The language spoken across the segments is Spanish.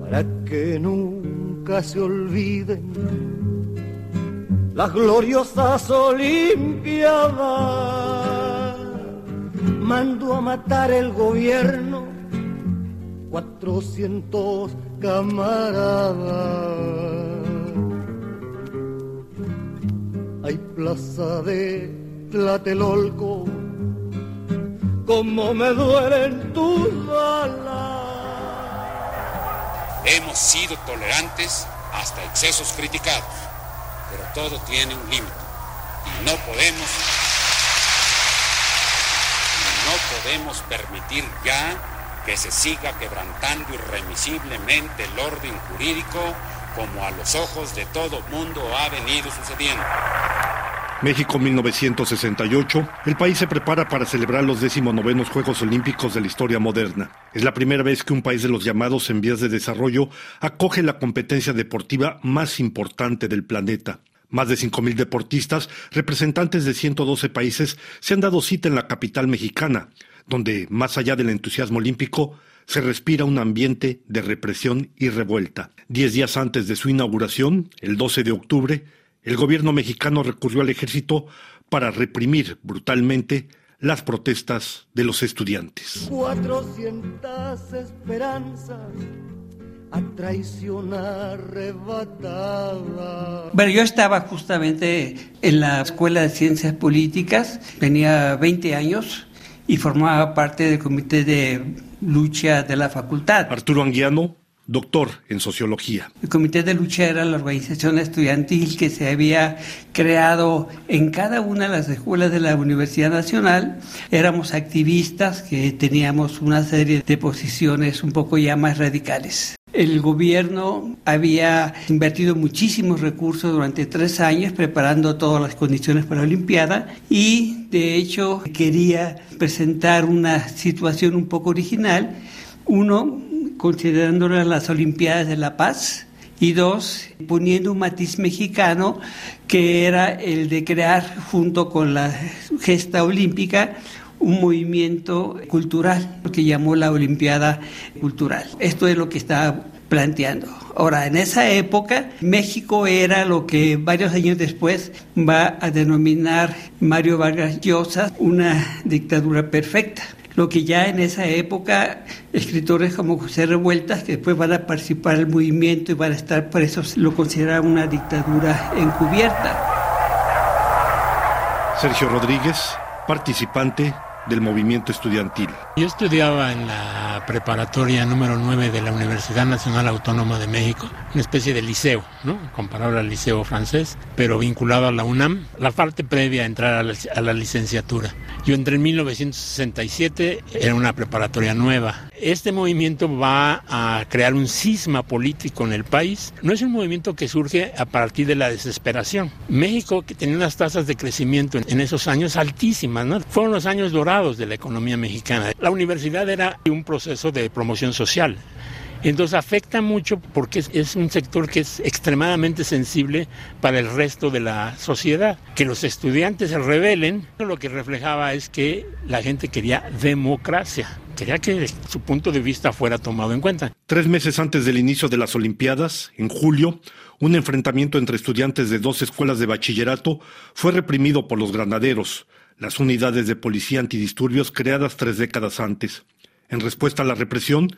para que nunca se olviden las gloriosas Olimpiadas. Mando a matar el gobierno cuatrocientos camaradas. Hay plaza de Tlatelolco, como me duelen tus balas. Hemos sido tolerantes hasta excesos criticados, pero todo tiene un límite y no podemos no podemos permitir ya que se siga quebrantando irremisiblemente el orden jurídico como a los ojos de todo mundo ha venido sucediendo. México 1968, el país se prepara para celebrar los 19 Juegos Olímpicos de la historia moderna. Es la primera vez que un país de los llamados en vías de desarrollo acoge la competencia deportiva más importante del planeta. Más de 5.000 deportistas, representantes de 112 países, se han dado cita en la capital mexicana, donde, más allá del entusiasmo olímpico, se respira un ambiente de represión y revuelta. Diez días antes de su inauguración, el 12 de octubre, el gobierno mexicano recurrió al ejército para reprimir brutalmente las protestas de los estudiantes. 400 esperanzas a traición arrebatada. Bueno, yo estaba justamente en la Escuela de Ciencias Políticas, tenía 20 años y formaba parte del comité de lucha de la facultad. Arturo Anguiano, doctor en sociología. El Comité de Lucha era la organización estudiantil que se había creado en cada una de las escuelas de la Universidad Nacional. Éramos activistas que teníamos una serie de posiciones un poco ya más radicales. El gobierno había invertido muchísimos recursos durante tres años preparando todas las condiciones para la Olimpiada y de hecho quería presentar una situación un poco original. Uno, considerándolas las Olimpiadas de la Paz y dos, poniendo un matiz mexicano que era el de crear junto con la gesta olímpica un movimiento cultural que llamó la Olimpiada Cultural. Esto es lo que está planteando. Ahora, en esa época, México era lo que varios años después va a denominar Mario Vargas Llosa una dictadura perfecta. Lo que ya en esa época, escritores como José Revueltas, que después van a participar en el movimiento y van a estar presos, lo consideraban una dictadura encubierta. Sergio Rodríguez, participante del movimiento estudiantil. Yo estudiaba en la preparatoria número 9 de la Universidad Nacional Autónoma de México, una especie de liceo, ¿no? comparable al liceo francés, pero vinculado a la UNAM, la parte previa a entrar a la, a la licenciatura. Yo entré en 1967, era una preparatoria nueva. Este movimiento va a crear un cisma político en el país. No es un movimiento que surge a partir de la desesperación. México, tenía unas tasas de crecimiento en esos años altísimas, fueron los años dorados de la economía mexicana. La universidad era un proceso de promoción social. Entonces afecta mucho porque es, un sector que es extremadamente sensible para el resto de la sociedad. Que los estudiantes se rebelen, lo que reflejaba es que la gente quería democracia. Quería que su punto de vista fuera tomado en cuenta. Tres meses antes del inicio de las Olimpiadas, en julio, un enfrentamiento entre estudiantes de dos escuelas de bachillerato fue reprimido por los granaderos, las unidades de policía antidisturbios creadas tres décadas antes. En respuesta a la represión,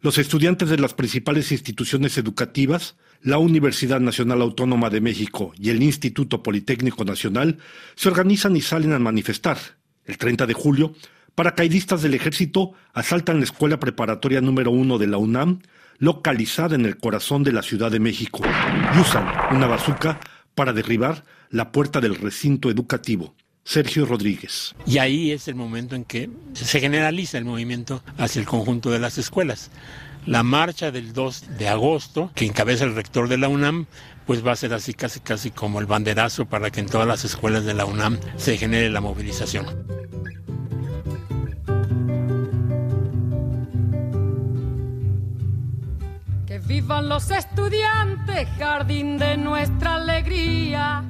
los estudiantes de las principales instituciones educativas, la Universidad Nacional Autónoma de México y el Instituto Politécnico Nacional, se organizan y salen a manifestar. El 30 de julio, paracaidistas del ejército asaltan la escuela preparatoria número uno de la UNAM, localizada en el corazón de la Ciudad de México, y usan una bazuca para derribar la puerta del recinto educativo. Sergio Rodríguez. Y ahí es el momento en que se generaliza el movimiento hacia el conjunto de las escuelas. La marcha del 2 de agosto, que encabeza el rector de la UNAM, pues va a ser así casi casi como el banderazo para que en todas las escuelas de la UNAM se genere la movilización. Que vivan los estudiantes, jardín de nuestra alegría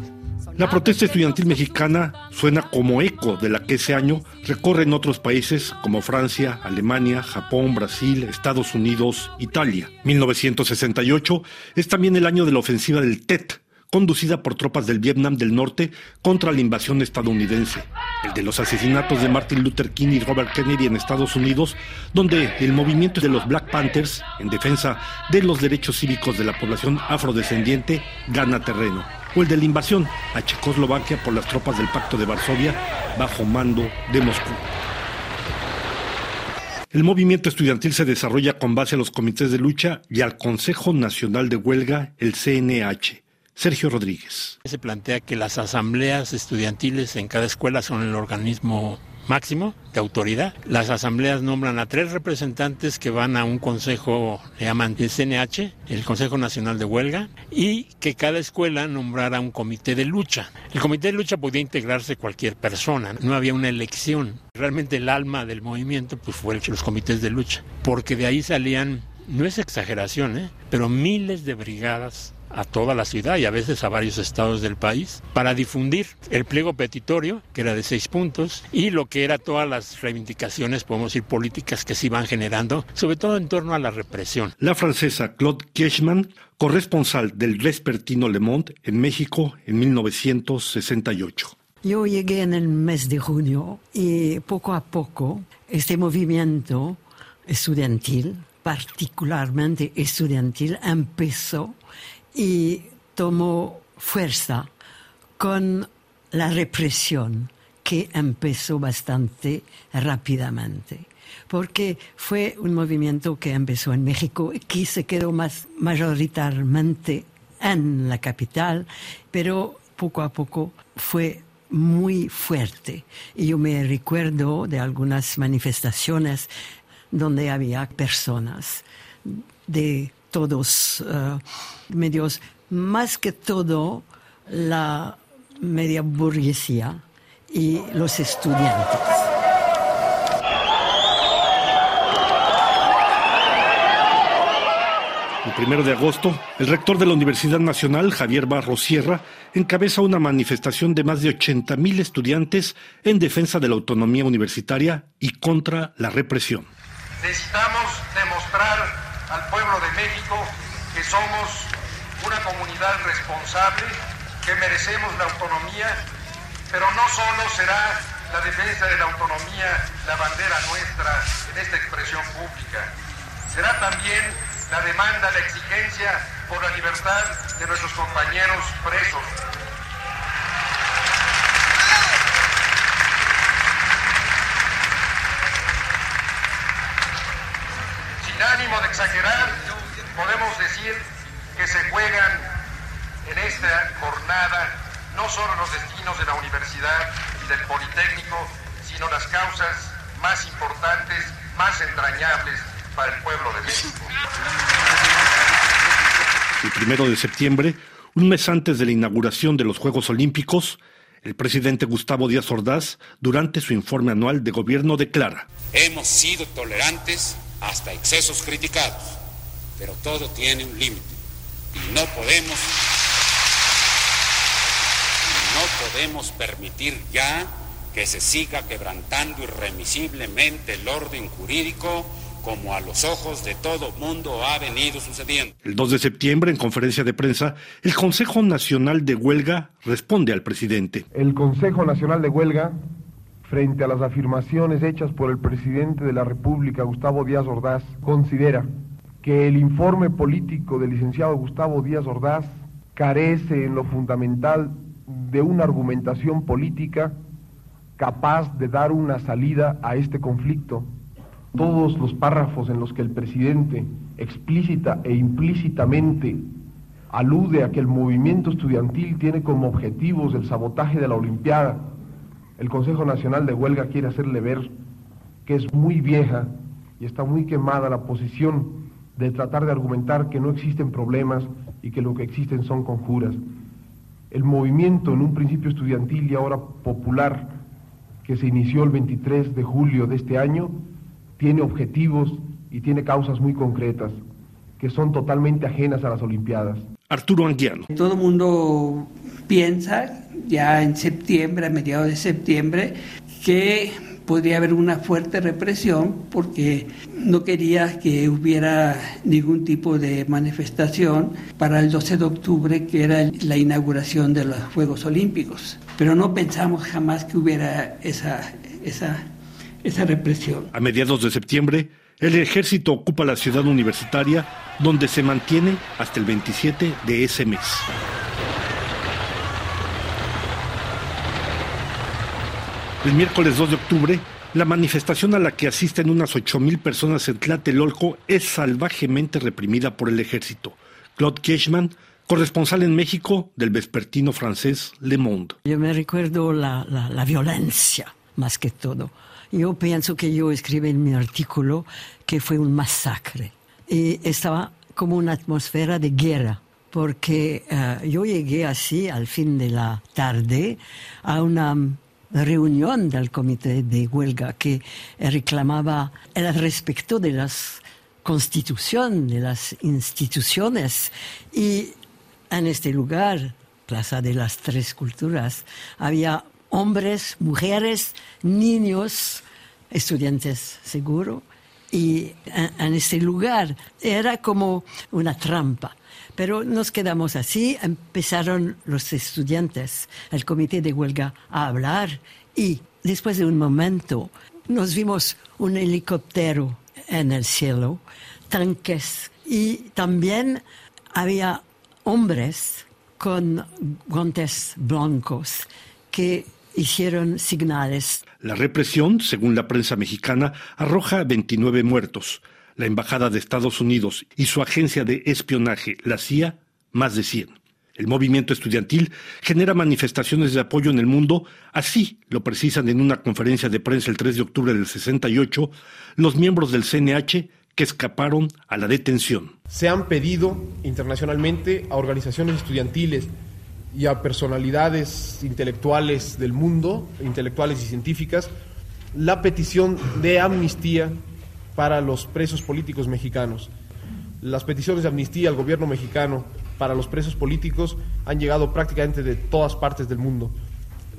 La protesta estudiantil mexicana suena como eco de la que ese año recorre en otros países como Francia, Alemania, Japón, Brasil, Estados Unidos, Italia. 1968 es también el año de la ofensiva del TET, conducida por tropas del Vietnam del Norte contra la invasión estadounidense, el de los asesinatos de Martin Luther King y Robert Kennedy en Estados Unidos, donde el movimiento de los Black Panthers, en defensa de los derechos cívicos de la población afrodescendiente, gana terreno, o el de la invasión a Checoslovaquia por las tropas del Pacto de Varsovia bajo mando de Moscú. El movimiento estudiantil se desarrolla con base a los comités de lucha y al Consejo Nacional de Huelga, el CNH, Sergio Rodríguez. Se plantea que las asambleas estudiantiles en cada escuela son el organismo máximo de autoridad. Las asambleas nombran a tres representantes que van a un consejo, le llaman el CNH, el Consejo Nacional de Huelga, y que cada escuela nombrara un comité de lucha. El comité de lucha podía integrarse cualquier persona, no había una elección. Realmente el alma del movimiento pues fue los comités de lucha, porque de ahí salían, no es exageración, ¿eh? pero miles de brigadas a toda la ciudad y a veces a varios estados del país para difundir el pliego petitorio, que era de seis puntos, y lo que era todas las reivindicaciones, podemos decir, políticas que se iban generando, sobre todo en torno a la represión. La francesa Claude Kirchmann, corresponsal del Vespertino Le Monde en México en 1968. Yo llegué en el mes de junio y poco a poco este movimiento estudiantil, particularmente estudiantil, empezó y tomó fuerza con la represión que empezó bastante rápidamente, porque fue un movimiento que empezó en México y que se quedó más mayoritariamente en la capital, pero poco a poco fue muy fuerte. Y yo me recuerdo de algunas manifestaciones donde había personas de todos uh, medios, más que todo la media burguesía y los estudiantes. El primero de agosto, el rector de la Universidad Nacional, Javier Barro Sierra, encabeza una manifestación de más de 80.000 estudiantes en defensa de la autonomía universitaria y contra la represión. Necesitamos demostrar al pueblo de México que somos una comunidad responsable, que merecemos la autonomía, pero no solo será la defensa de la autonomía la bandera nuestra en esta expresión pública, será también la demanda, la exigencia por la libertad de nuestros compañeros presos. Ánimo de exagerar, podemos decir que se juegan en esta jornada no solo los destinos de la universidad y del Politécnico, sino las causas más importantes, más entrañables para el pueblo de México. El primero de septiembre, un mes antes de la inauguración de los Juegos Olímpicos, el presidente Gustavo Díaz Ordaz, durante su informe anual de gobierno, declara: Hemos sido tolerantes hasta excesos criticados, pero todo tiene un límite y no podemos no podemos permitir ya que se siga quebrantando irremisiblemente el orden jurídico como a los ojos de todo mundo ha venido sucediendo. El 2 de septiembre, en conferencia de prensa, el Consejo Nacional de Huelga responde al presidente. El Consejo Nacional de Huelga frente a las afirmaciones hechas por el presidente de la República, Gustavo Díaz Ordaz, considera que el informe político del licenciado Gustavo Díaz Ordaz carece en lo fundamental de una argumentación política capaz de dar una salida a este conflicto. Todos los párrafos en los que el presidente explícita e implícitamente alude a que el movimiento estudiantil tiene como objetivos el sabotaje de la Olimpiada, el Consejo Nacional de Huelga quiere hacerle ver que es muy vieja y está muy quemada la posición de tratar de argumentar que no existen problemas y que lo que existen son conjuras. El movimiento en un principio estudiantil y ahora popular que se inició el 23 de julio de este año tiene objetivos y tiene causas muy concretas que son totalmente ajenas a las Olimpiadas. Arturo Anguiano. Todo el mundo piensa ya en septiembre, a mediados de septiembre, que podría haber una fuerte represión porque no quería que hubiera ningún tipo de manifestación para el 12 de octubre, que era la inauguración de los Juegos Olímpicos. Pero no pensamos jamás que hubiera esa, esa, esa represión. A mediados de septiembre, el ejército ocupa la ciudad universitaria, donde se mantiene hasta el 27 de ese mes. El miércoles 2 de octubre, la manifestación a la que asisten unas 8.000 personas en Tlatelolco es salvajemente reprimida por el ejército. Claude Keshman, corresponsal en México del vespertino francés Le Monde. Yo me recuerdo la, la, violencia, más que todo. Yo pienso que yo escribí en mi artículo que fue un masacre. Y estaba como una atmósfera de guerra porque eh, yo llegué así al fin de la tarde a una reunión del comité de huelga que reclamaba el respeto de las constitución, de las instituciones. Y en este lugar, Plaza de las Tres Culturas, había hombres, mujeres, niños, estudiantes seguro. Y en este lugar. Era como una trampa. Pero nos quedamos así, empezaron los estudiantes, el comité de huelga, a hablar y después de un momento nos vimos un helicóptero en el cielo, tanques y también había hombres con guantes blancos que hicieron señales. La represión, según la prensa mexicana, arroja 29 muertos la Embajada de Estados Unidos y su agencia de espionaje, la CIA, más de 100. El movimiento estudiantil genera manifestaciones de apoyo en el mundo, así lo precisan en una conferencia de prensa el 3 de octubre del 68 los miembros del CNH que escaparon a la detención. Se han pedido internacionalmente a organizaciones estudiantiles y a personalidades intelectuales del mundo, intelectuales y científicas, la petición de amnistía para los presos políticos mexicanos. Las peticiones de amnistía al gobierno mexicano para los presos políticos han llegado prácticamente de todas partes del mundo,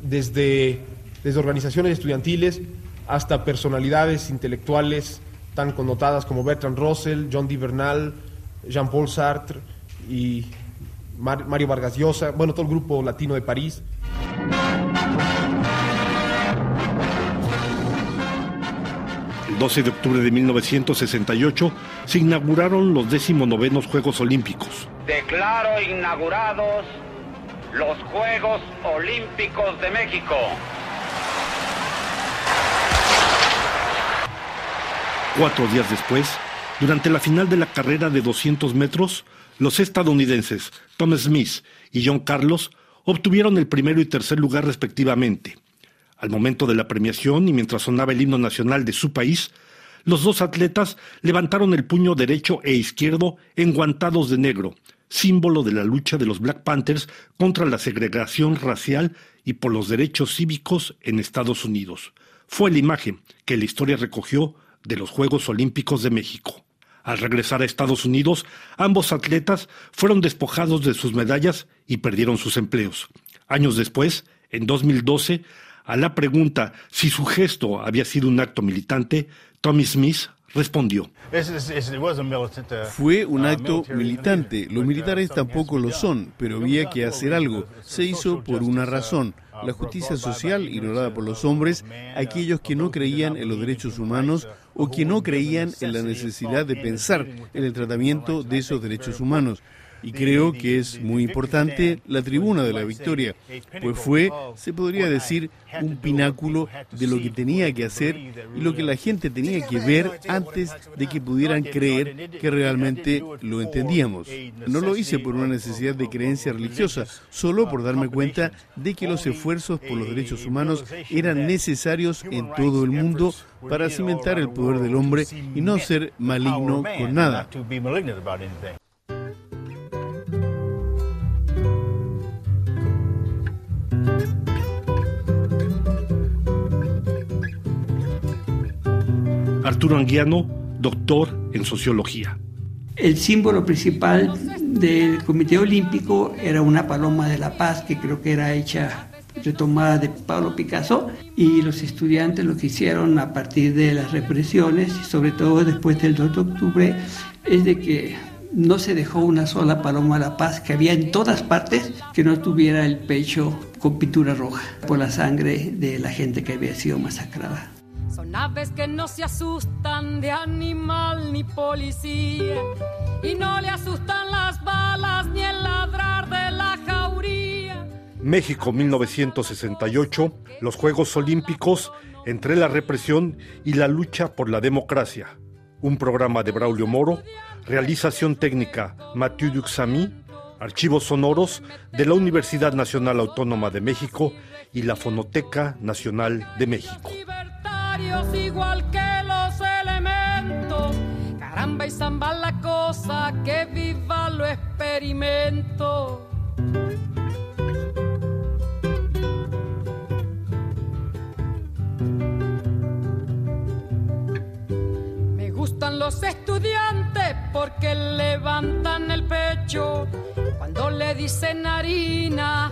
desde, desde organizaciones estudiantiles hasta personalidades intelectuales tan connotadas como Bertrand Russell, John D. Jean-Paul Sartre y Mario Vargas Llosa, bueno, todo el grupo latino de París. El 12 de octubre de 1968 se inauguraron los 19 Juegos Olímpicos. Declaro inaugurados los Juegos Olímpicos de México. Cuatro días después, durante la final de la carrera de 200 metros, los estadounidenses Tom Smith y John Carlos obtuvieron el primero y tercer lugar respectivamente. Al momento de la premiación y mientras sonaba el himno nacional de su país, los dos atletas levantaron el puño derecho e izquierdo enguantados de negro, símbolo de la lucha de los Black Panthers contra la segregación racial y por los derechos cívicos en Estados Unidos. Fue la imagen que la historia recogió de los Juegos Olímpicos de México. Al regresar a Estados Unidos, ambos atletas fueron despojados de sus medallas y perdieron sus empleos. Años después, en 2012, a la pregunta si su gesto había sido un acto militante, Tommy Smith respondió. Uh, Fue un uh, acto militante. Los militares tampoco lo son, pero había que hacer algo. Se hizo por una uh, razón. La justicia social ignorada por los hombres, aquellos que no creían en los derechos humanos o que no creían en la necesidad de pensar en el tratamiento de esos derechos humanos. Y creo que es muy importante la tribuna de la victoria, pues fue, se podría decir, un pináculo de lo que tenía que hacer y lo que la gente tenía que ver antes de que pudieran creer que realmente lo entendíamos. No lo hice por una necesidad de creencia religiosa, solo por darme cuenta de que los esfuerzos por los derechos humanos eran necesarios en todo el mundo para cimentar el poder del hombre y no ser maligno con nada. Arturo Anguiano, doctor en sociología. El símbolo principal del Comité Olímpico era una paloma de la paz que creo que era hecha retomada de Pablo Picasso y los estudiantes lo que hicieron a partir de las represiones y sobre todo después del 2 de octubre es de que no se dejó una sola paloma a la paz que había en todas partes que no tuviera el pecho con pintura roja por la sangre de la gente que había sido masacrada. Son aves que no se asustan de animal ni policía y no le asustan las balas ni el ladrar de la jauría. México 1968, los Juegos Olímpicos entre la represión y la lucha por la democracia. Un programa de Braulio Moro, realización técnica Mathieu Duxamy, archivos sonoros de la Universidad Nacional Autónoma de México y la Fonoteca Nacional de México. Igual que los elementos, caramba y zamba la cosa, que viva lo experimento. Me gustan los estudiantes porque levantan el pecho cuando le dicen harina,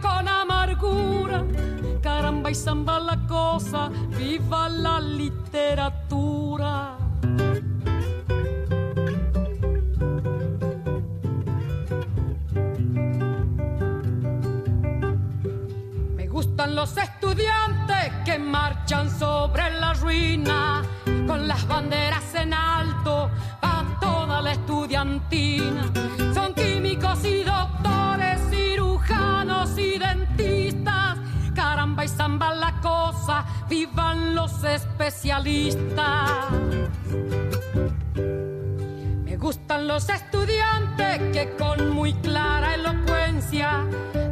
con amargura. Caramba y zamba la cosa, viva la literatura. Me gustan los estudiantes que marchan sobre la ruina con las banderas en alto a toda la estudiantina. Vivan los especialistas. Me gustan los estudiantes que con muy clara elocuencia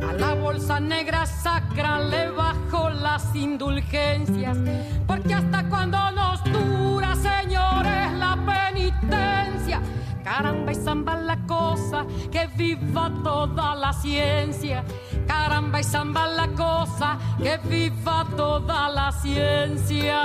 a la bolsa negra sacra le bajo las indulgencias. Porque hasta cuando nos dura, señores, la penitencia. Caramba y zamba la cosa, que viva toda la ciencia. Caramba y zamba la cosa, que viva toda la ciencia.